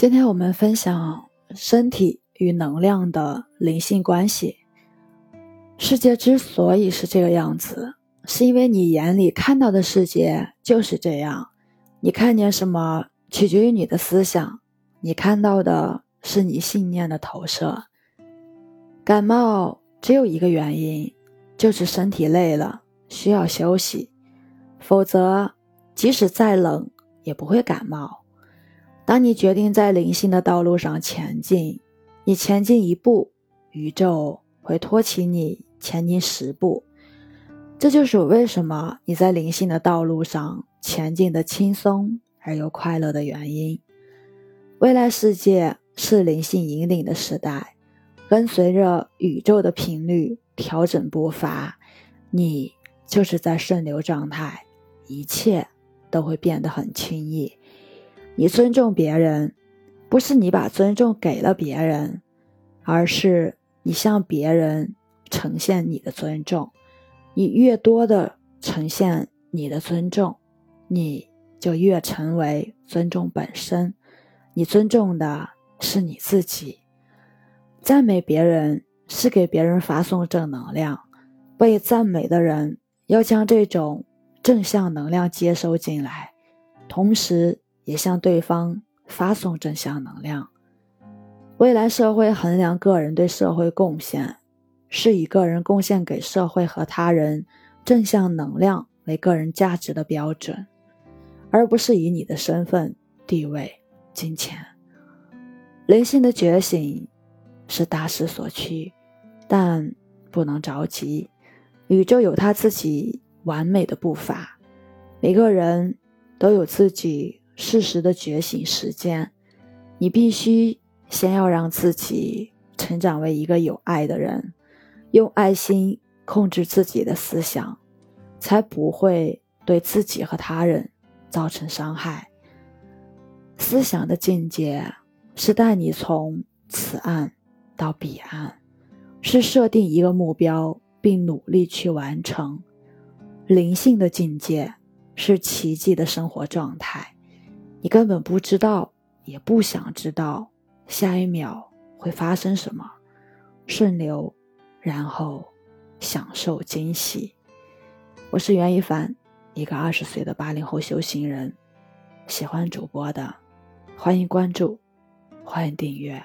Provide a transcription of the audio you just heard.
今天我们分享身体与能量的灵性关系。世界之所以是这个样子，是因为你眼里看到的世界就是这样。你看见什么，取决于你的思想。你看到的是你信念的投射。感冒只有一个原因，就是身体累了，需要休息。否则，即使再冷，也不会感冒。当你决定在灵性的道路上前进，你前进一步，宇宙会托起你前进十步。这就是为什么你在灵性的道路上前进的轻松而又快乐的原因。未来世界是灵性引领的时代，跟随着宇宙的频率调整步伐，你就是在顺流状态，一切都会变得很轻易。你尊重别人，不是你把尊重给了别人，而是你向别人呈现你的尊重。你越多的呈现你的尊重，你就越成为尊重本身。你尊重的是你自己。赞美别人是给别人发送正能量，被赞美的人要将这种正向能量接收进来，同时。也向对方发送正向能量。未来社会衡量个人对社会贡献，是以个人贡献给社会和他人正向能量为个人价值的标准，而不是以你的身份、地位、金钱。灵性的觉醒是大势所趋，但不能着急。宇宙有它自己完美的步伐，每个人都有自己。适时的觉醒时间，你必须先要让自己成长为一个有爱的人，用爱心控制自己的思想，才不会对自己和他人造成伤害。思想的境界是带你从此岸到彼岸，是设定一个目标并努力去完成。灵性的境界是奇迹的生活状态。你根本不知道，也不想知道下一秒会发生什么，顺流，然后享受惊喜。我是袁一凡，一个二十岁的八零后修行人。喜欢主播的，欢迎关注，欢迎订阅。